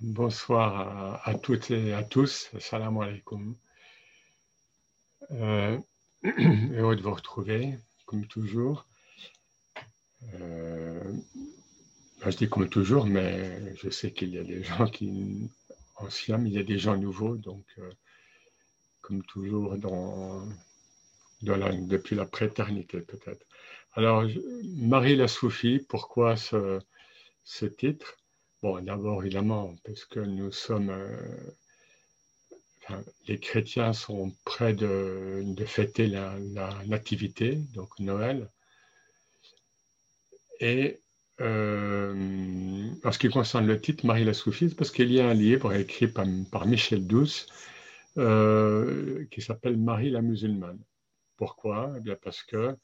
Bonsoir à, toutes et à tous. Salam alaikum. Euh, heureux de vous retrouver, comme toujours. Euh, je dis comme toujours, mais je sais qu'il y a des gens qui anciens, mais il y a des gens nouveaux, donc euh, comme toujours depuis la préternité peut-être. Alors, Marie la Soufie, pourquoi ce titre? Bon, d'abord, évidemment, parce que nous sommes. Euh, les chrétiens sont près de, fêter la, nativité, donc Noël. Et euh, en ce qui concerne le titre, Marie la Soufie, parce qu'il y a un livre écrit par, Michel Douce euh, qui s'appelle Marie la musulmane. Pourquoi? Eh bien Parce que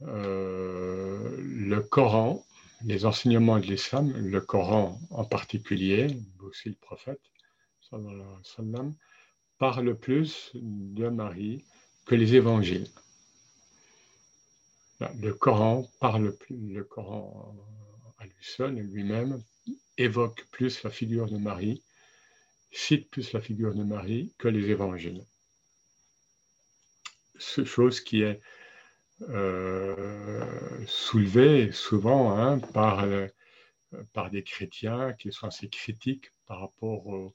le Coran les enseignements de l'islam, le Coran en particulier, aussi le prophète, parle plus de Marie que les évangiles. Le Coran parle le Coran à lui seul, lui-même, évoque plus la figure de Marie, cite plus la figure de Marie que les évangiles. Ce chose qui est euh, soulevé souvent hein, par, euh, par des chrétiens qui sont assez critiques par rapport au,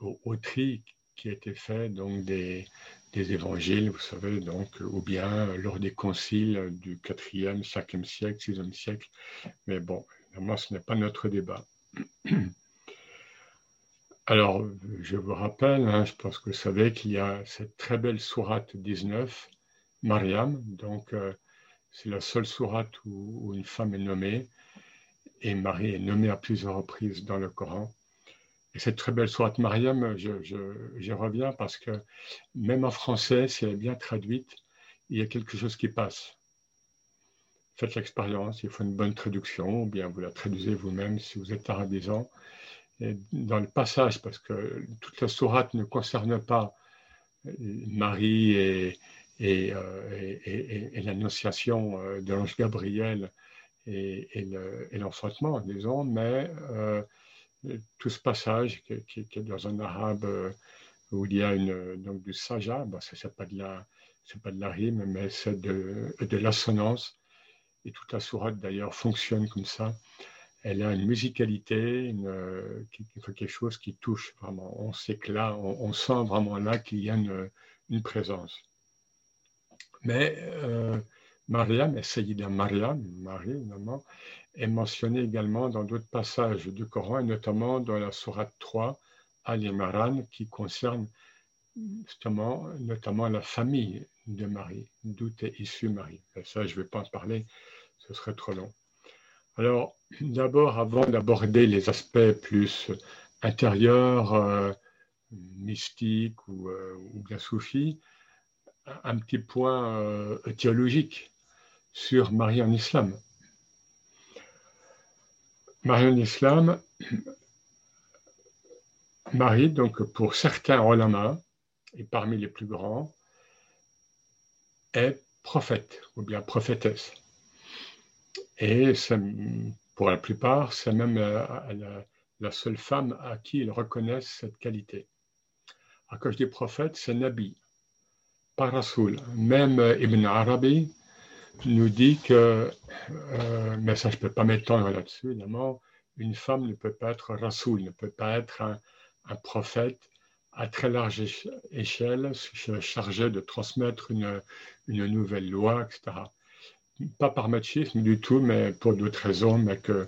au, tri qui a été fait donc des, des, évangiles, vous savez, donc, ou bien lors des conciles du 4e, 5e siècle, 6e siècle. Mais bon, évidemment, ce n'est pas notre débat. Alors, je vous rappelle, hein, je pense que vous savez qu'il y a cette très belle sourate 19 Mariam. Donc, euh, c'est la seule sourate où, une femme est nommée. Et Marie est nommée à plusieurs reprises dans le Coran. Et cette très belle sourate Mariam, j'y reviens parce que même en français, si elle est bien traduite, il y a quelque chose qui passe. Faites l'expérience, il faut une bonne traduction, ou bien vous la traduisez vous-même si vous êtes arabisant. Et dans le passage, parce que toute la sourate ne concerne pas Marie et, euh, et, l'annonciation euh, de l'ange Gabriel et, l'enfantement, disons, mais euh, tout ce passage qui, est dans un arabe où il y a donc du saja, bon, ce n'est pas, de la, pas de la rime, mais c'est de, l'assonance. Et toute la sourate d'ailleurs fonctionne comme ça. Elle a une musicalité, quelque chose qui touche vraiment. On sait que là, on, sent vraiment là qu'il y a une présence. Mais euh, Mariam, et Sayyida Mariam, Marie, maman, est mentionnée également dans d'autres passages du Coran, et notamment dans la Sourate 3, Al-Imran, qui concerne justement, notamment la famille de Marie, d'où est issue Marie. ça, je ne vais pas en parler, ce serait trop long. Alors, d'abord, avant d'aborder les aspects plus intérieurs, euh, mystiques ou, euh, ou bien soufis, un petit point euh, théologique sur Marie en islam. Marie en islam, Marie, donc pour certains ulama, et parmi les plus grands, est prophète ou bien prophétesse. Et pour la plupart, c'est même la, la, seule femme à qui ils reconnaissent cette qualité. Alors, quand je dis prophète, c'est Nabi pas Rasoul. Même euh, Ibn Arabi nous dit que, euh, mais ça je ne peux pas m'étendre là-dessus évidemment, une femme ne peut pas être Rasoul, ne peut pas être un, prophète à très large échelle, chargé de transmettre une, une nouvelle loi, etc. Pas par machisme du tout, mais pour d'autres raisons, mais que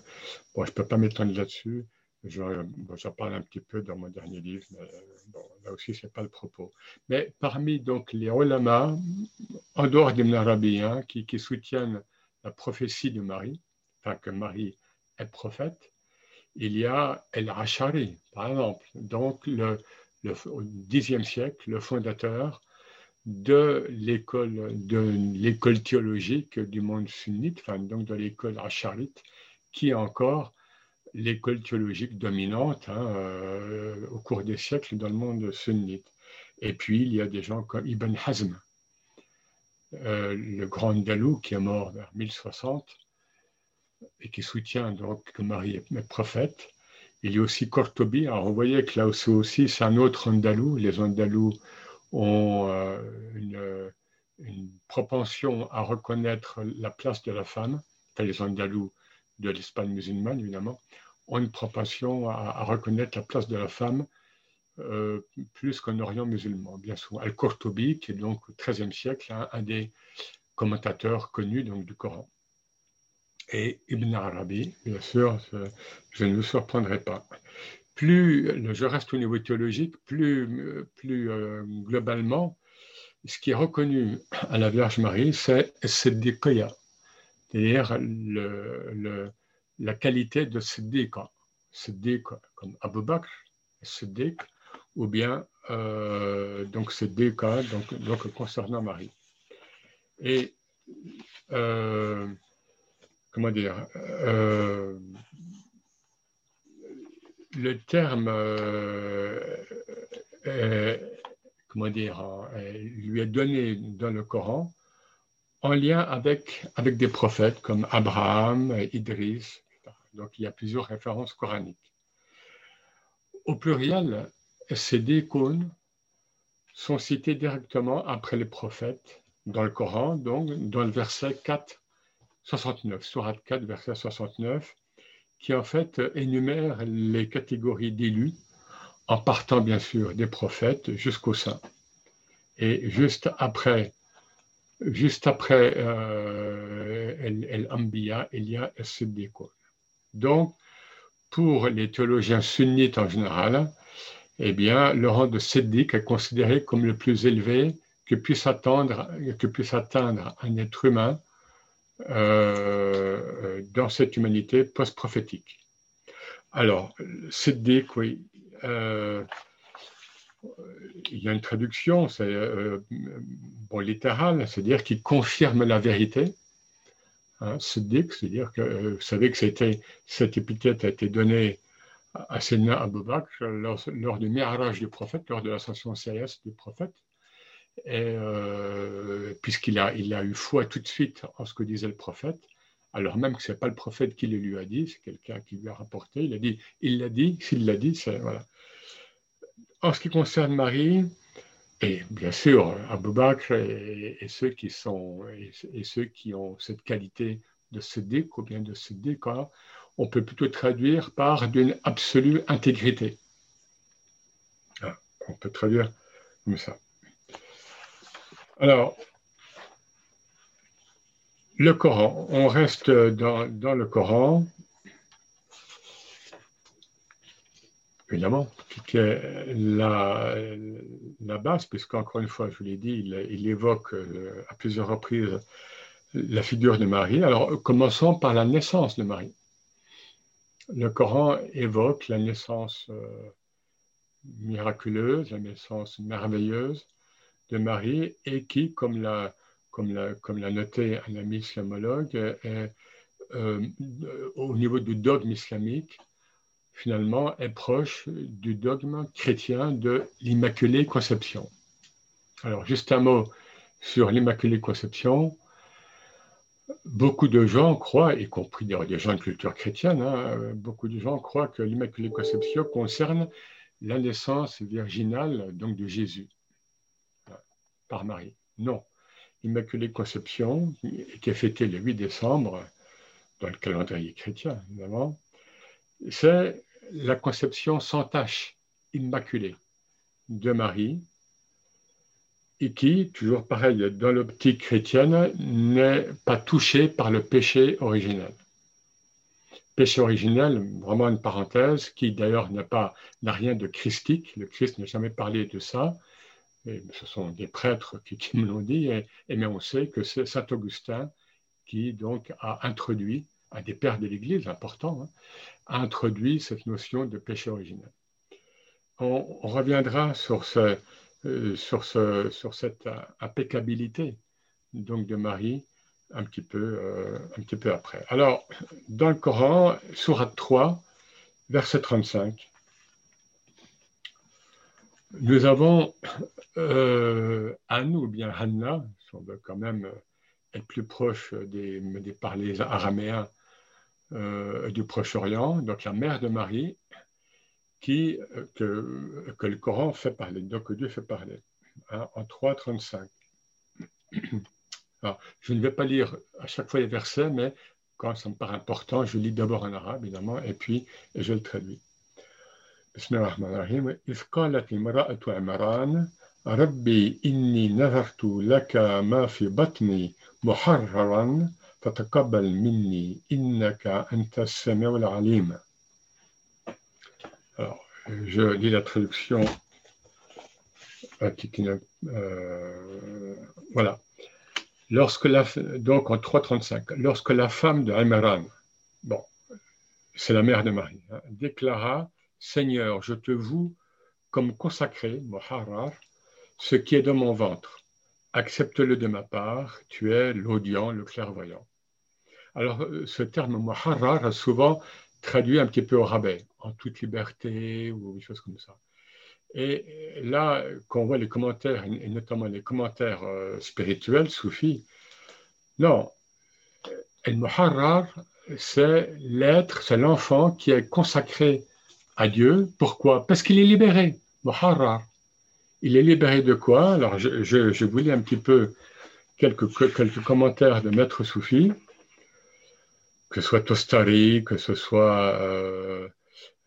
bon, je ne peux pas m'étendre là-dessus. J'en parle un petit peu dans mon dernier livre, mais là aussi, ce n'est pas le propos. Mais parmi donc les ulama, en dehors des arabiens, qui, qui, soutiennent la prophétie de Marie, enfin que Marie est prophète, il y a El Ashari, par exemple, donc le, le, au Xe siècle, le fondateur de l'école de l'école théologique du monde sunnite, enfin donc de l'école acharite, qui encore l'école théologique dominante hein, euh, au cours des siècles dans le monde sunnite. Et puis, il y a des gens comme Ibn Hazm, euh, le grand Dalou qui est mort vers 1060 et qui soutient donc que Marie est prophète. Il y a aussi Cortobi. Alors, vous voyez que là aussi, c'est un autre Andalou. Les Andalous ont euh, une, propension à reconnaître la place de la femme. Enfin, les Andalous de l'Espagne musulmane, évidemment, ont une propension à, reconnaître la place de la femme euh, plus qu'en Orient musulman, bien sûr. Al-Qurtubi, qui est donc au XIIIe siècle, un des commentateurs connus donc, du Coran et Ibn Arabi, bien sûr, je ne vous surprendrai pas. Plus je reste au niveau théologique, plus, euh, globalement, ce qui est reconnu à la Vierge Marie, c'est Siddiqiyya, c'est-à-dire le, la qualité de Siddiqa. Siddiq comme Abu Bakr, Siddiq, ou bien euh, donc donc concernant Marie. Et euh, comment dire, euh, le terme, euh, comment dire, lui est donné dans le Coran en lien avec, avec des prophètes comme Abraham, Idris. Donc il y a plusieurs références coraniques. Au pluriel, ces décônes sont cités directement après les prophètes dans le Coran, donc dans le verset 4 69, Surat 4, verset 69, qui en fait énumère les catégories d'élus, en partant bien sûr des prophètes jusqu'aux saints. Et juste après, euh, El-Ambiya, il y a Siddiqun. Donc, pour les théologiens sunnites en général, eh bien, le rang de Siddiq est considéré comme le plus élevé que puisse, atteindre un être humain euh, dans cette humanité post-prophétique. Alors, Siddiq, oui, euh, il y a une traduction, c'est euh, bon, littérale, c'est-à-dire qui confirme la vérité. Hein, Siddiq, c'est-à-dire que vous savez que c'était, cette épithète a été donnée à Sénat Abu Bakr lors, du mirage du prophète, lors de l'ascension céleste du prophète euh, puisqu'il a, il a eu foi tout de suite en ce que disait le prophète, alors même que ce n'est pas le prophète qui le lui a dit, c'est quelqu'un qui lui a rapporté, il a dit, il l'a dit, s'il l'a dit, c'est voilà. En ce qui concerne Marie, et bien sûr, Abou Bakr et, ceux qui sont et, ceux qui ont cette qualité de Siddiq ou bien de Siddiq, on peut plutôt traduire par d'une absolue intégrité. Ah, on peut traduire comme ça. Alors, le Coran, on reste dans, le Coran, évidemment, est la, la base, puisqu'encore une fois, je vous l'ai dit, il, évoque euh, à plusieurs reprises la figure de Marie. Alors, commençons par la naissance de Marie. Le Coran évoque la naissance euh, miraculeuse, la naissance merveilleuse de Marie et qui, comme l'a comme comme noté un ami islamologue, est, euh, au niveau du dogme islamique, finalement, est proche du dogme chrétien de l'Immaculée Conception. Alors, juste un mot sur l'Immaculée Conception. Beaucoup de gens croient, y compris des gens de culture chrétienne, hein, beaucoup de gens croient que l'Immaculée Conception concerne la naissance virginale donc de Jésus par Marie. Non. Immaculée Conception, qui est fêtée le 8 décembre, dans le calendrier chrétien, évidemment, c'est la conception sans tache, immaculée, de Marie, et qui, toujours pareil, dans l'optique chrétienne, n'est pas touchée par le péché originel. Péché originel, vraiment une parenthèse, qui d'ailleurs n'a rien de christique. Le Christ n'a jamais parlé de ça ce sont des prêtres qui, me l'ont dit, et, mais on sait que c'est Saint Augustin qui donc a introduit, un des pères de l'Église important, hein, a introduit cette notion de péché originel. On, reviendra euh, sur, ce, sur cette impeccabilité donc de Marie un petit peu, euh, un petit peu après. Alors, dans le Coran, Surat 3, verset 35, nous avons euh, Anne ou bien Hanna, veut quand même être plus proche des, des parlers araméens euh, du Proche-Orient, donc la mère de Marie, qui, que, que, le Coran fait parler, donc que Dieu fait parler, hein, en 3.35. Alors, je ne vais pas lire à chaque fois les versets, mais quand ça me paraît important, je lis d'abord en arabe, évidemment, et puis je le traduis. بسم الله الرحمن الرحيم إذ قالت امرأة عمران ربي إني نذرت لك ما في بطني محررا فتقبل مني إنك أنت السميع العليم Alors, je lis la traduction euh, voilà. Lorsque la, donc en 3.35, lorsque la femme de Imran, bon, c'est la mère de Marie, hein, déclara Seigneur, je te voue comme consacré, Moharar, ce qui est dans mon ventre. Accepte-le de ma part, tu es l'audient, le clairvoyant. Alors, euh, ce terme Moharar a souvent traduit un petit peu au rabais, en toute liberté ou des choses comme ça. Et là, quand on voit les commentaires, et notamment les commentaires euh, spirituels, soufis, non, El Muharrar, c'est l'être, c'est l'enfant qui est consacré à Dieu. Pourquoi? Parce qu'il est libéré. Muharrar. Il est libéré de quoi? Alors, je, je, vous lis un petit peu quelques, quelques commentaires de Maître Soufi, que ce soit Tostari, que ce soit euh,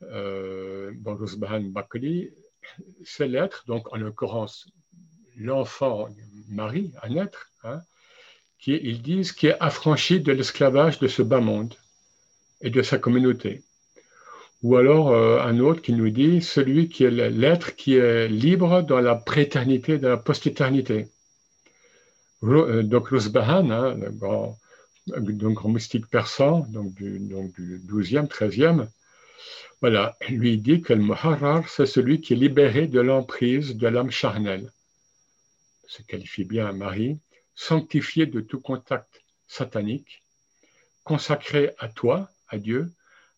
euh, Bakri. C'est l'être, donc en l'occurrence l'enfant, Marie, un être, hein, qui, ils disent, qui est affranchi de l'esclavage de ce bas monde et de sa communauté. Ou alors euh, un autre qui nous dit celui qui est l'être qui est libre dans la préternité, dans la post-éternité. Euh, donc Rusbahan, hein, le grand, grand, mystique persan, donc du, donc du 12e, 13e, voilà, lui dit que le Muharrar, c'est celui qui est libéré de l'emprise de l'âme charnelle. Se qualifie bien Marie, sanctifié de tout contact satanique, consacré à toi, à Dieu,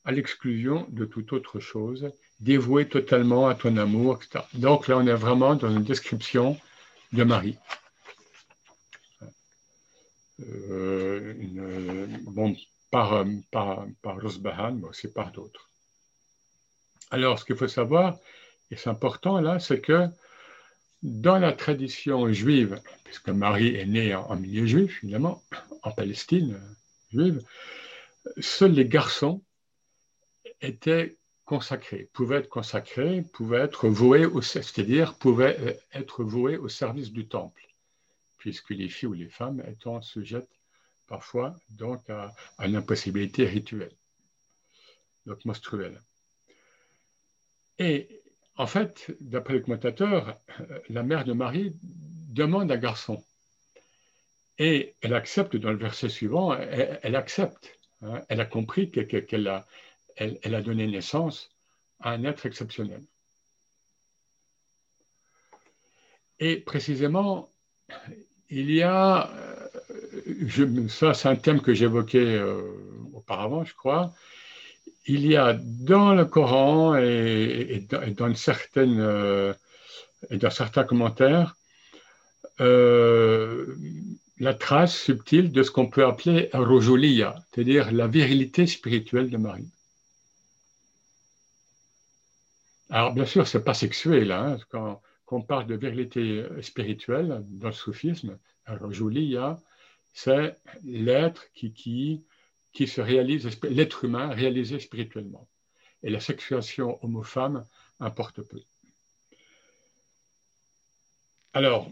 à l'exclusion de toute autre chose, dévoué totalement à ton amour, etc. Donc là, on est vraiment dans une description de Marie. Euh, bon, par, par, par Rosbahan, mais aussi par d'autres. Alors, ce qu'il faut savoir, et c'est important là, c'est que dans la tradition juive, puisque Marie est née en, milieu juif, évidemment, en Palestine euh, juive, seuls les garçons était consacré, pouvait être consacré, pouvait être voué, au, c'est-à-dire pouvait euh, être voué au service du temple, puisque les filles ou les femmes étant sujettes parfois donc à, une impossibilité rituelle, donc menstruelle. Et en fait, d'après le commentateur, euh, la mère de Marie demande un garçon. Et elle accepte dans le verset suivant, elle, accepte. Hein. elle a compris qu'elle a, elle, a donné naissance à un être exceptionnel. Et précisément, il y a, euh, ça c'est un thème que j'évoquais euh, auparavant, je crois, il y a dans le Coran et, euh, dans certains commentaires la trace subtile de ce qu'on peut appeler Rojuliya, c'est-à-dire la virilité spirituelle de Marie. Alors, bien sûr, ce n'est pas sexuel. Hein, quand, on parle de virilité spirituelle dans le soufisme, alors c'est l'être qui, qui, qui se réalise, l'être humain réalisé spirituellement. Et la sexuation homo-femme importe peu. Alors,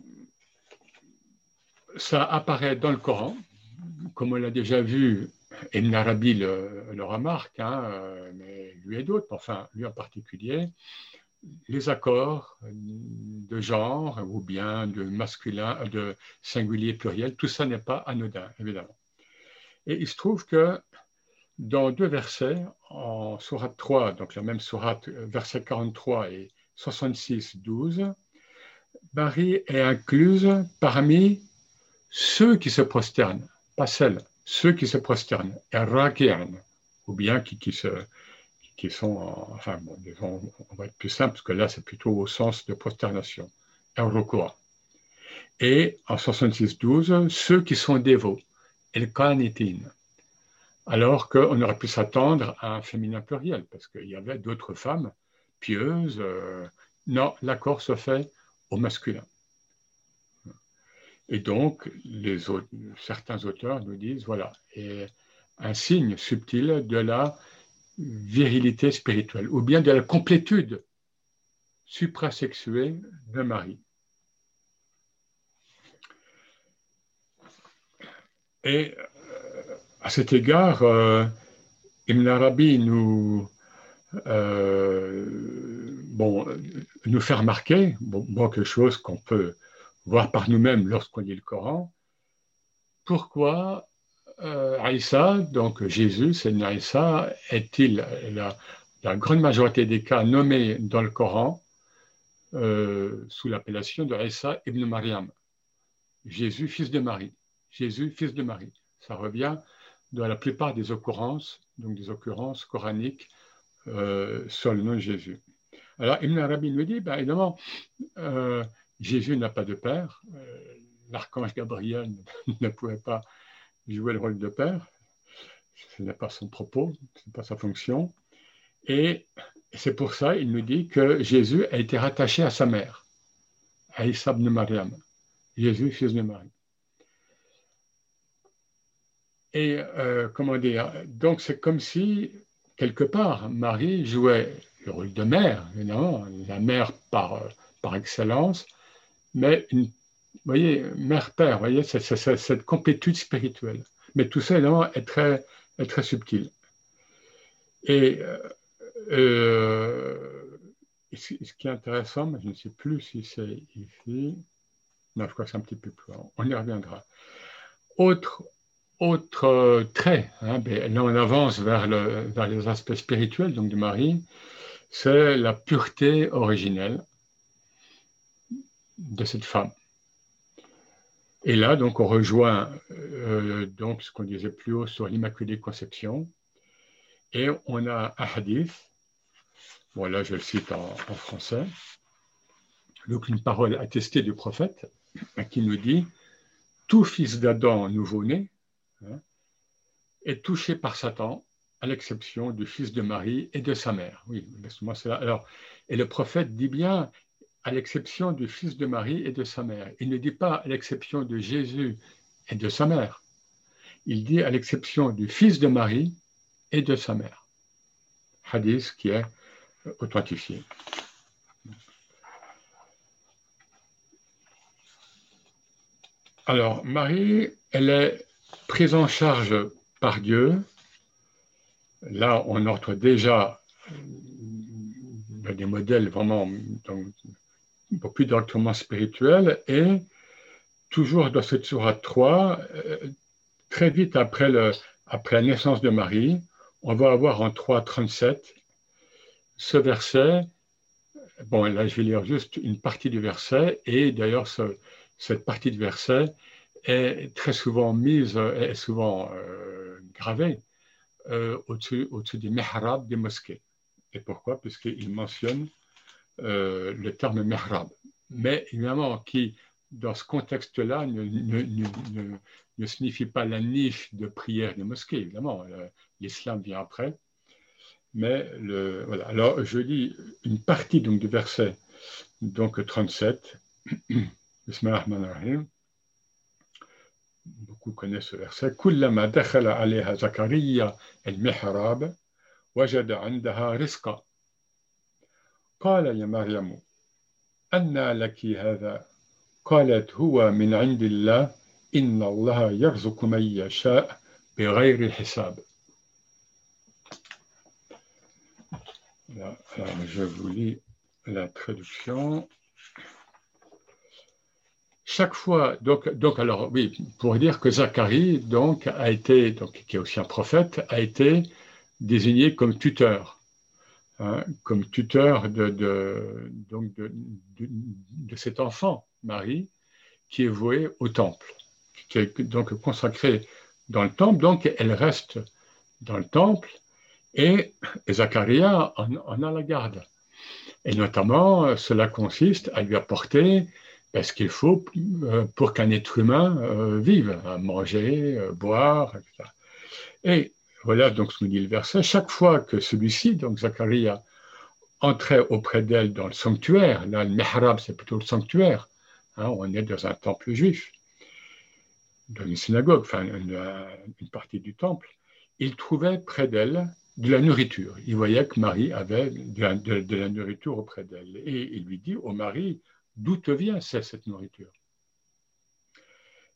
ça apparaît dans le Coran, comme on l'a déjà vu Ibn Arabi le, le remarque, hein, euh, mais lui et d'autres, enfin lui en particulier, les accords de genre ou bien de masculin, de singulier pluriel, tout ça n'est pas anodin, évidemment. Et il se trouve que dans deux versets, en sourate 3, donc la même sourate, verset 43 et 66, 12, Marie est incluse parmi ceux qui se prosternent, pas celles ceux qui se prosternent, ou bien qui, qui, se, qui sont, enfin, bon, on va être plus simple, parce que là, c'est plutôt au sens de prosternation, Et en 66-12, ceux qui sont dévots, el alors qu'on aurait pu s'attendre à un féminin pluriel, parce qu'il y avait d'autres femmes, pieuse. non, l'accord se fait au masculin. Et donc, les certains auteurs nous disent, voilà, et un signe subtil de la virilité spirituelle, ou bien de la complétude suprasexuée de Marie. Et euh, à cet égard, euh, Ibn Arabi nous, euh, bon, nous fait remarquer quelque chose qu'on peut voir par nous-mêmes lorsqu'on lit le Coran, pourquoi euh, Aïssa, donc Jésus, c'est Aïssa, est-il la, grande majorité des cas nommé dans le Coran euh, sous l'appellation de Aïssa ibn Mariam, Jésus, fils de Marie. Jésus, fils de Marie. Ça revient dans la plupart des occurrences, donc des occurrences coraniques euh, sur le nom de Jésus. Alors, Ibn Arabi nous dit, ben, évidemment, euh, Jésus n'a pas de père. L'archange Gabriel ne pouvait pas jouer le rôle de père. Ce n'est pas son propos, ce n'est pas sa fonction. Et c'est pour ça, il nous dit que Jésus a été rattaché à sa mère, à Issa ibn Mariam. Jésus, fils de Marie. Et euh, comment dire Donc c'est comme si, quelque part, Marie jouait le rôle de mère, évidemment, la mère par, par excellence, mais une, voyez, mère-père, voyez, cette complétude spirituelle. Mais tout ça, évidemment, est très, est très subtil. Et euh, euh, ce qui est intéressant, mais je ne sais plus si c'est ici, non, je crois que c'est un petit peu plus loin, on y reviendra. Autre, autre trait, hein, ben, là on avance vers, le, vers les aspects spirituels donc de Marie, c'est la pureté originelle de cette femme. Et là, donc, on rejoint euh, donc ce qu'on disait plus haut sur l'Immaculée Conception. Et on a un hadith, bon là je le cite en, français, donc une parole attestée du prophète qui nous dit Tout fils d'Adam nouveau-né hein, est touché par Satan, à l'exception du fils de Marie et de sa mère. Oui, c'est Alors, et le prophète dit bien à l'exception du fils de Marie et de sa mère. Il ne dit pas à l'exception de Jésus et de sa mère. Il dit à l'exception du fils de Marie et de sa mère. Hadith qui est authentifié. Alors, Marie, elle est prise en charge par Dieu. Là, on entre déjà des modèles vraiment beaucoup directement spirituel, et toujours dans cette sourate 3, euh, très vite après, le, après la naissance de Marie, on va avoir en 3.37 ce verset. Bon, là, je vais lire juste une partie du verset, et d'ailleurs, cette partie du verset est très souvent mise, est souvent euh, gravée euh, au-dessus, au-dessus des mihrab des mosquées. Et pourquoi? Puisqu'il mentionne euh, le terme mihrab, mais évidemment qui, dans ce contexte-là, ne, ne, ne, signifie pas la niche de prière des mosquées, évidemment, euh, l'islam vient après. Mais le, voilà. Alors, je lis une partie donc, du verset donc 37. Beaucoup connaissent ce verset. كلما دخل عليها زكريا المحراب وجد عندها رزقا قال يا مريم أنى لك هذا قالت هو من عند الله إن الله يرزق من يشاء بغير حساب alors je vous lis la traduction. Chaque fois, donc, donc alors oui, pour dire que Zacharie, donc, a été, donc, qui est aussi un prophète, a été désigné comme tuteur Hein, comme tuteur de, donc de, de, cet enfant, Marie, qui est voué au temple, qui est donc consacré dans le temple, donc elle reste dans le temple et Zacharia en, a la garde. Et notamment, cela consiste à lui apporter ce qu'il faut euh, pour qu'un être humain euh, vive, à manger, euh, boire, etc. Et voilà donc ce que nous dit le verset. Chaque fois que celui-ci, donc Zacharia, entrait auprès d'elle dans le sanctuaire, là, le mihrab, c'est plutôt le sanctuaire, hein, on est dans un temple juif, dans une synagogue, enfin une, partie du temple, il trouvait près d'elle de la nourriture. Il voyait que Marie avait de la, nourriture auprès d'elle. Et il lui dit au mari, d'où te vient cette nourriture?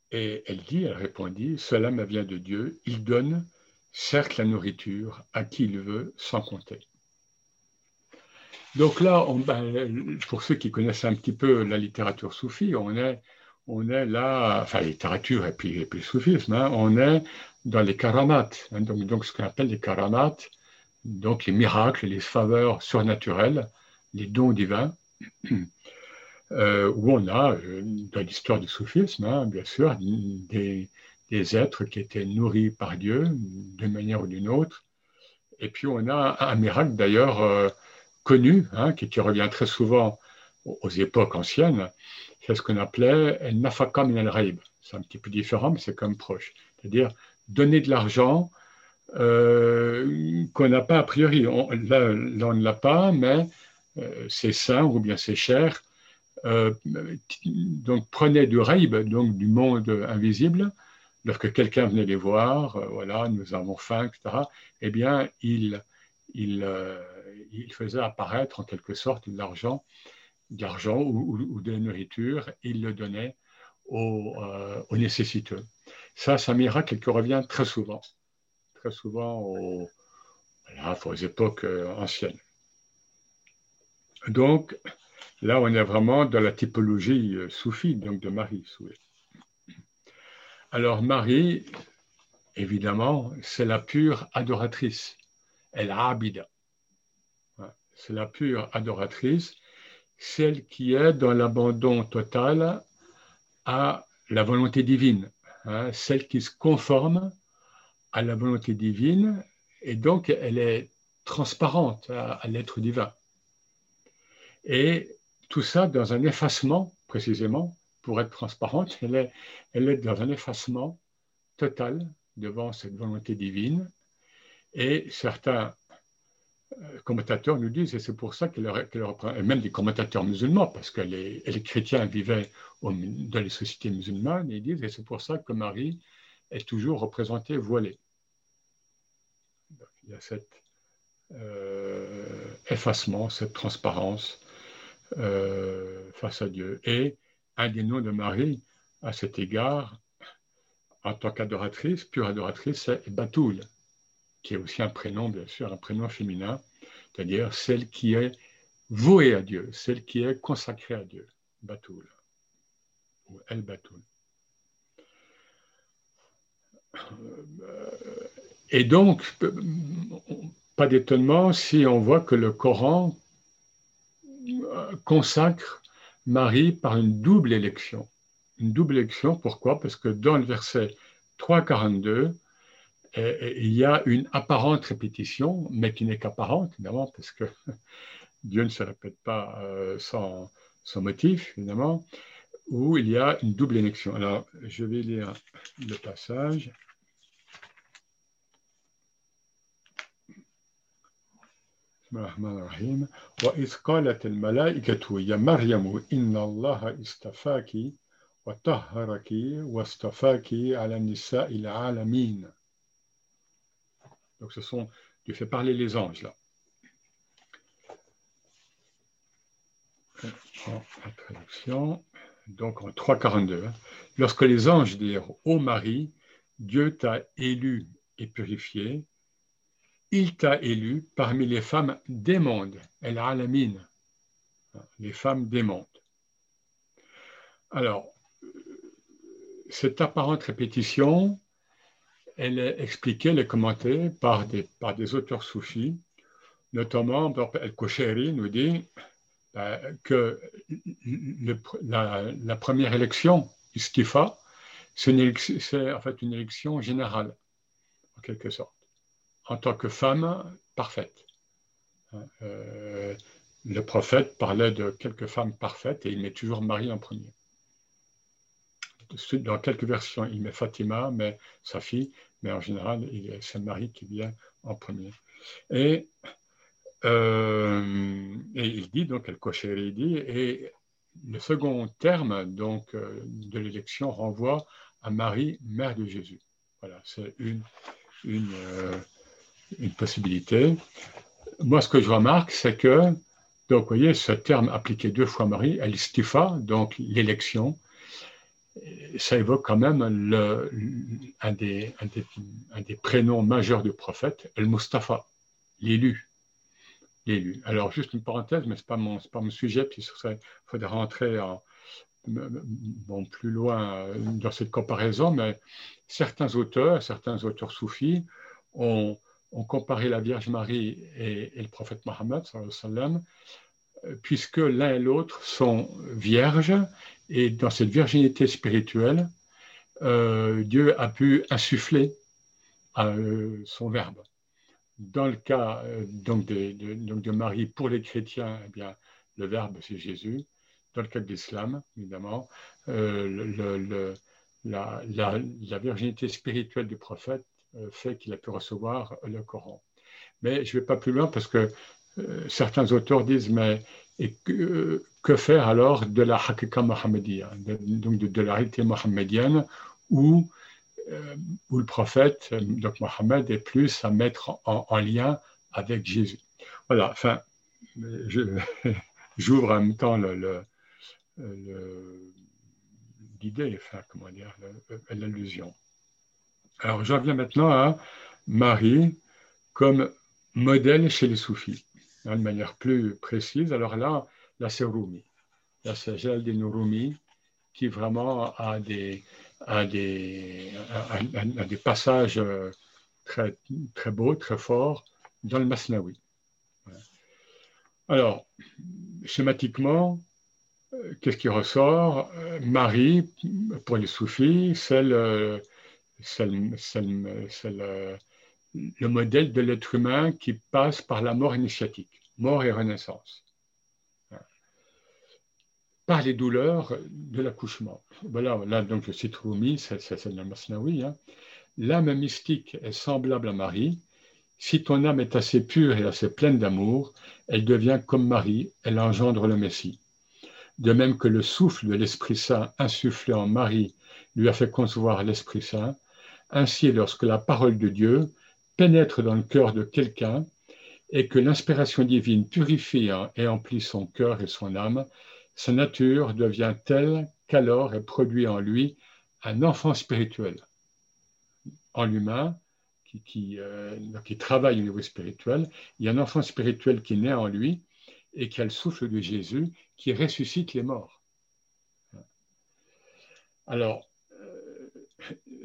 Et elle dit, elle répondit, cela me vient de Dieu, il donne certes la nourriture à qui il veut sans compter. Donc là, ben, pour ceux qui connaissent un petit peu la littérature soufie, on est, on est là, enfin littérature et puis, le soufisme, hein, on est dans les karamat, hein, donc, donc, ce qu'on appelle les karamat, donc les miracles, les faveurs surnaturelles, les dons divins, euh, où on a, euh, dans l'histoire du soufisme, hein, bien sûr, des, des êtres qui étaient nourris par Dieu d'une manière ou d'une autre. Et puis on a un miracle d'ailleurs euh, connu, hein, qui, revient très souvent aux, époques anciennes, c'est ce qu'on appelait nafaka min al C'est un petit peu différent, mais c'est comme proche. C'est-à-dire donner de l'argent euh, qu'on n'a pas a priori. On, là, on ne l'a pas, mais euh, c'est sain ou bien c'est cher. donc prenez du raib, donc du monde invisible, lorsque quelqu'un venait les voir, euh, voilà, nous avons faim, etc., eh bien, euh, il faisait apparaître en quelque sorte de l'argent, d'argent ou, de la nourriture, il le donnait aux, euh, nécessiteux. Ça, c'est un miracle qui revient très souvent, très souvent aux, époques anciennes. Donc, là, on est vraiment dans la typologie soufie, donc de Marie. Alors Marie, évidemment, c'est la pure adoratrice. Elle abida. C'est la pure adoratrice, celle qui est dans l'abandon total à la volonté divine, hein, celle qui se conforme à la volonté divine et donc elle est transparente à l'être divin. Et tout ça dans un effacement, précisément, pour être transparente, elle est, dans un effacement total devant cette volonté divine. Et certains euh, commentateurs nous disent, et c'est pour ça qu'elle reprend, et même des commentateurs musulmans, parce que les, les chrétiens vivaient dans les sociétés musulmanes, ils disent, et c'est pour ça que Marie est toujours représentée voilée. il y a cet euh, effacement, cette transparence euh, face à Dieu. Et un des noms de Marie à cet égard, en tant qu'adoratrice, pure adoratrice, c'est Batoul, qui est aussi un prénom, bien sûr, un prénom féminin, c'est-à-dire celle qui est vouée à Dieu, celle qui est consacrée à Dieu, Batoul, ou El Batoul. Et donc, pas d'étonnement si on voit que le Coran consacre Marie par une double élection. Une double élection, pourquoi? Parce que dans le verset 3.42, eh, eh, il y a une apparente répétition, mais qui n'est qu'apparente, évidemment, parce que Dieu ne se répète pas euh, sans, sans, motif, évidemment, où il y a une double élection. Alors, je vais lire le passage. الرحمن الرحيم وإذ قالت الملائكة يا مريم إن الله استفاك وطهرك واستفاك على النساء العالمين Donc ce sont, Dieu fait parler les anges là. En la traduction, donc en 3.42. Hein. Lorsque les anges dirent Ô Marie, Dieu t'a élu et purifié, il t'a élu parmi les femmes des mondes, El Alamine, les femmes des mondes. Alors, cette apparente répétition, elle est expliquée, elle est commentée par des, auteurs soufis, notamment El-Kosheri nous dit euh, que la, première élection, Istifa, c'est en fait une élection générale, en quelque sorte en tant que femme parfaite. Euh, le prophète parlait de quelques femmes parfaites et il met toujours Marie en premier. Dans quelques versions, il met Fatima, mais sa fille, mais en général, c'est Marie qui vient en premier. Et Euh, il dit donc, el il dit, et le second terme donc de l'élection renvoie à Marie, mère de Jésus. Voilà, c'est une, une possibilité. Moi, ce que je remarque, c'est que, donc, vous voyez, ce terme appliqué deux fois Marie, el stifa, donc l'élection, ça évoque quand même un, des, prénoms majeurs du prophète, El Mustafa, l'élu. L'élu. Alors, juste une parenthèse, mais ce n'est pas, mon, pas mon sujet, puis il faudrait rentrer bon, plus loin dans cette comparaison, mais certains auteurs, certains auteurs soufis ont, ont comparé la Vierge Marie et, le prophète Mohammed, sallam, puisque l'un et l'autre sont vierges, et dans cette virginité spirituelle, euh, Dieu a pu insuffler euh, son verbe. Dans le cas euh, donc de, Marie, pour les chrétiens, eh bien, le verbe c'est Jésus. Dans le cas de l'islam, évidemment, le, la, virginité spirituelle du prophète fait qu'il a pu recevoir le Coran. Mais je ne vais pas plus loin parce que euh, certains auteurs disent, mais et que, que, faire alors de la hakika mohammedia, donc de, la réalité mohammedienne, où, euh, où le prophète, donc Mohammed, est plus à mettre en, lien avec Jésus. Voilà, enfin, j'ouvre en même temps l'idée, enfin, comment dire, l'allusion. Alors, j'en viens maintenant à Marie comme modèle chez les soufis. Hein, de manière plus précise. Alors là, là c'est Rumi. Là, c'est Jaldin Rumi qui vraiment a des, passages euh, très, très beaux, très forts dans le Masnawi. Alors, schématiquement, euh, qu'est-ce qui ressort? Marie, pour les soufis, c'est le, le, le modèle de l'être humain qui passe par la mort initiatique, mort et renaissance, par les douleurs de l'accouchement. Voilà, là donc je cite Rumi, c'est le Masnaoui. Hein. L'âme mystique est semblable à Marie. Si ton âme est assez pure et assez pleine d'amour, elle devient comme Marie, elle engendre le Messie. De même que le souffle de l'Esprit Saint insufflé en Marie lui a fait concevoir l'Esprit Saint, ainsi lorsque la parole de Dieu, pénètre dans le cœur de quelqu'un et que l'inspiration divine purifie et emplit son cœur et son âme, sa nature devient telle qu'alors est produit en lui un enfant spirituel. En l'humain, qui, euh, qui, travaille au niveau spirituel, il y a un enfant spirituel qui naît en lui et qui a le souffle de Jésus qui ressuscite les morts. Alors,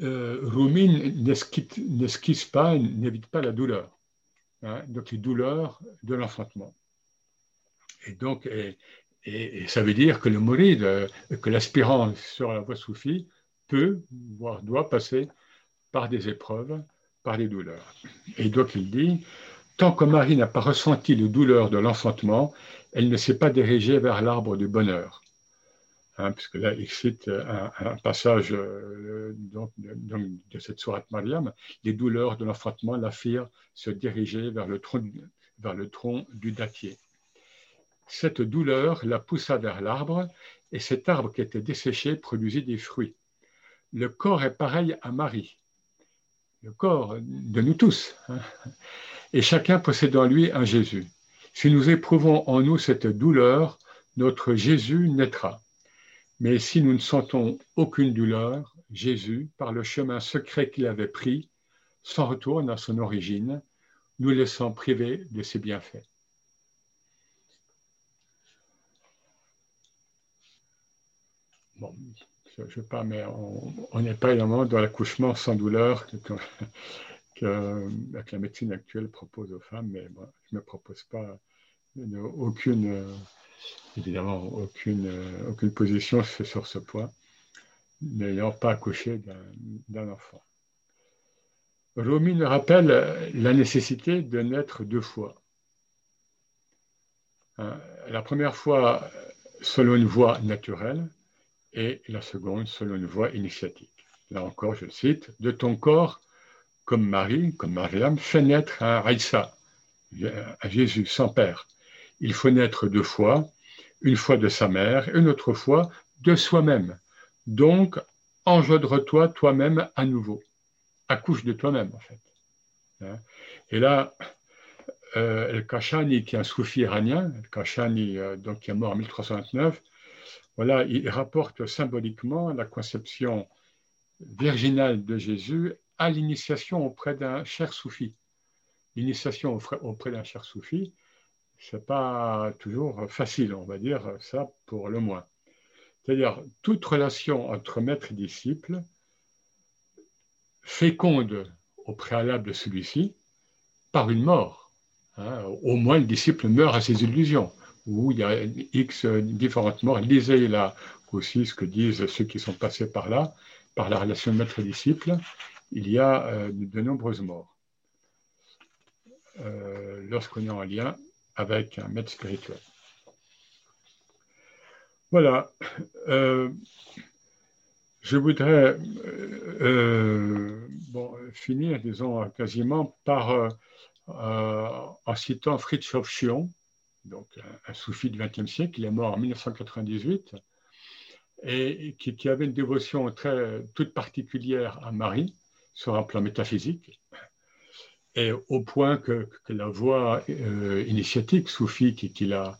euh, Rumi n'esquisse pas, n'évite pas la douleur. Hein, donc les douleurs de l'enfantement. Et donc, et, ça veut dire que le mouride, euh, que l'aspirant sur la voie soufie peut, voire doit passer par des épreuves, par des douleurs. Et donc il dit, tant que Marie n'a pas ressenti les douleurs de l'enfantement, elle ne s'est pas dirigée vers l'arbre du bonheur. Hein, puisque là, il cite un, passage euh, de, cette sourate Mariam, les douleurs de l'enfantement la firent se diriger vers le, tronc, vers le tronc du dattier. Cette douleur la poussa vers l'arbre, et cet arbre qui était desséché produisit des fruits. Le corps est pareil à Marie, le corps de nous tous, hein, et chacun possède en lui un Jésus. Si nous éprouvons en nous cette douleur, notre Jésus naîtra. Mais si nous ne sentons aucune douleur, Jésus, par le chemin secret qu'il avait pris, s'en retourne à son origine, nous laissant privés de ses bienfaits. Bon, je ne sais pas, mais on n'est pas évidemment dans l'accouchement sans douleur que, la médecine actuelle propose aux femmes, mais je ne me propose pas aucune évidemment aucune, aucune position sur ce point, n'ayant pas accouché d'un enfant. Rumi nous rappelle la nécessité de naître deux fois. Hein, la première fois selon une voie naturelle et la seconde selon une voie initiatique. Là encore, je cite, de ton corps, comme Marie, comme Mariam, fait naître un Raïsa, à Jésus sans père. Il faut naître deux fois, une fois de sa mère une autre fois de soi-même. Donc, engendre-toi toi-même à nouveau. Accouche de toi-même, en fait. Hein? Et là, euh, El-Kashani, qui est un soufi iranien, El-Kashani, euh, donc, qui est mort en 1329, voilà, il rapporte symboliquement la conception virginale de Jésus à l'initiation auprès d'un cher soufi. L'initiation auprès d'un cher soufi, n'est pas toujours facile, on va dire ça pour le moins. C'est-à-dire, toute relation entre maître et disciple féconde au préalable de celui-ci par une mort. Hein. Au moins, le disciple meurt à ses illusions, ou il y a X différentes morts. Lisez là aussi ce que disent ceux qui sont passés par là, par la relation maître-disciple. Il y a euh, de nombreuses morts euh, lorsqu'on est en lien avec un maître spirituel. Voilà. Euh, je voudrais euh, finir, disons, quasiment par, euh, en citant Fritjof Schuon, donc un, soufi du XXe siècle, il est mort en 1998, et qui, qui, avait une dévotion très, toute particulière à Marie sur un plan métaphysique et au point que, la voix euh, initiatique soufie qui, a,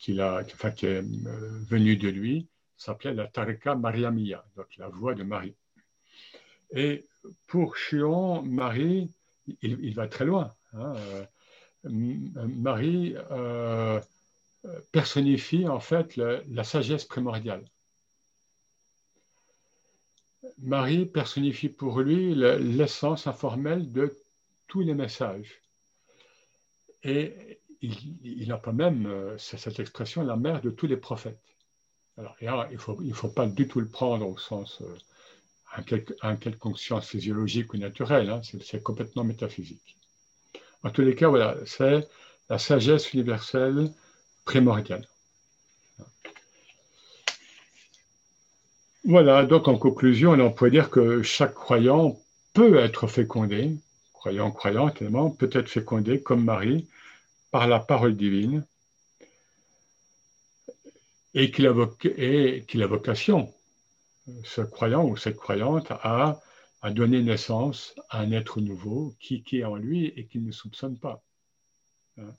qui, a, enfin, qui est euh, venue de lui s'appelait la Tarika Mariamia, donc la voix de Marie. Et pour Chion, Marie, il, va très loin. Hein, euh, Marie personnifie en fait la sagesse primordiale. Marie personnifie pour lui l'essence informelle de tous les messages. Et il, n'a pas même, euh, cette expression, la mère de tous les prophètes. Alors, il ne faut, il faut pas du tout le prendre au sens euh, un, quelconque science physiologique ou naturelle, hein, c'est complètement métaphysique. En tous les cas, voilà, c'est la sagesse universelle primordiale. Voilà, donc en conclusion, on pourrait dire que chaque croyant peut être fécondé croyant, croyant tellement, peut être fécondé comme Marie par la parole divine et qu'il a, qu'il vocation, ce croyant ou cette croyante, à, donner naissance à un être nouveau qui, est en lui et qui ne soupçonne pas. Hein.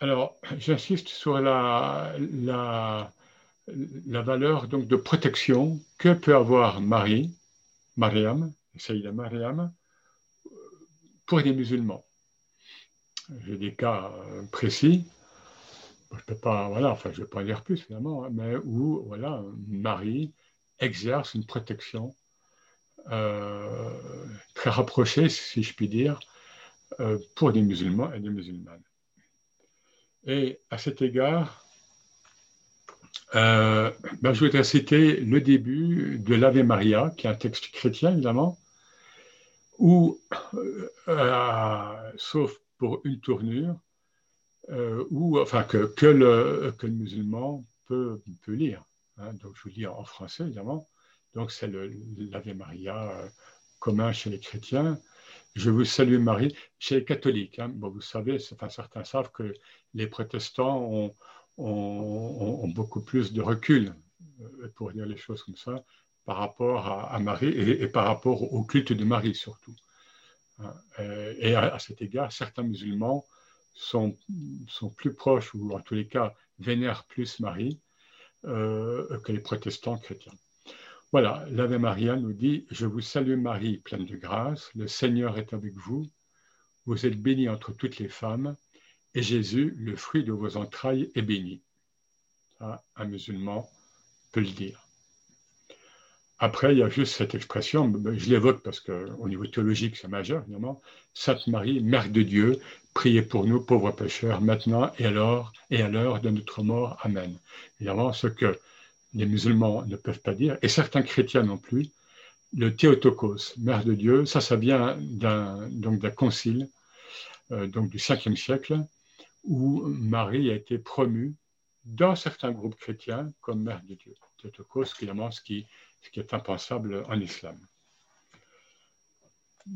Alors, j'insiste sur la, valeur donc, de protection que peut avoir Marie, Mariam, Saïda Mariam, pour des musulmans. J'ai des cas euh, précis, je peux pas, voilà, enfin, je ne vais pas en dire plus finalement, hein, mais où voilà, Marie exerce une protection euh, très rapprochée, si je puis dire, euh, pour des musulmans et des musulmanes. Et à cet égard, ben, je voudrais citer le début de l'Ave Maria, qui est un texte chrétien évidemment, ou, euh, sauf pour une tournure, euh, enfin, que, que, le, que, le, musulman peut, peut lire. Hein. donc, je vous lis en français, évidemment. Donc, c'est l'Ave Maria euh, commun chez les chrétiens. Je vous salue Marie chez les catholiques. Hein. Bon, vous savez, enfin, certains savent que les protestants ont, ont, ont beaucoup plus de recul pour dire les choses comme ça par rapport à, Marie et, par rapport au culte de Marie surtout. Hein, et à, cet égard, certains musulmans sont, sont, plus proches, ou en tous les cas vénèrent plus Marie euh, que les protestants chrétiens. Voilà, l'Ave Maria nous dit Je vous salue Marie, pleine de grâce, le Seigneur est avec vous, vous êtes bénie entre toutes les femmes, et Jésus, le fruit de vos entrailles, est béni. un musulman peut le dire. Après, il y a juste cette expression, je l'évoque parce qu'au niveau théologique, c'est majeur, évidemment. Sainte Marie, Mère de Dieu, priez pour nous, pauvres pécheurs, maintenant et alors, et à l'heure de notre mort. Amen. Évidemment, ce que les musulmans ne peuvent pas dire, et certains chrétiens non plus, le Théotokos, Mère de Dieu, ça, ça vient d'un, d'un concile, euh, donc du 5e siècle, où Marie a été promue dans certains groupes chrétiens comme Mère de Dieu. Théotokos, évidemment, ce qui ce qui est impensable en islam.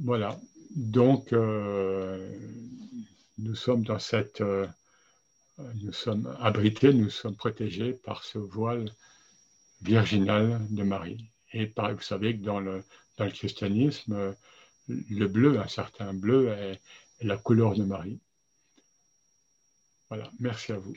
Voilà. donc, nous sommes dans cette, nous sommes abrités, nous sommes protégés par ce voile virginal de Marie. Et par, vous savez que dans le, christianisme, le bleu, un certain bleu, est la couleur de Marie. Voilà, merci à vous.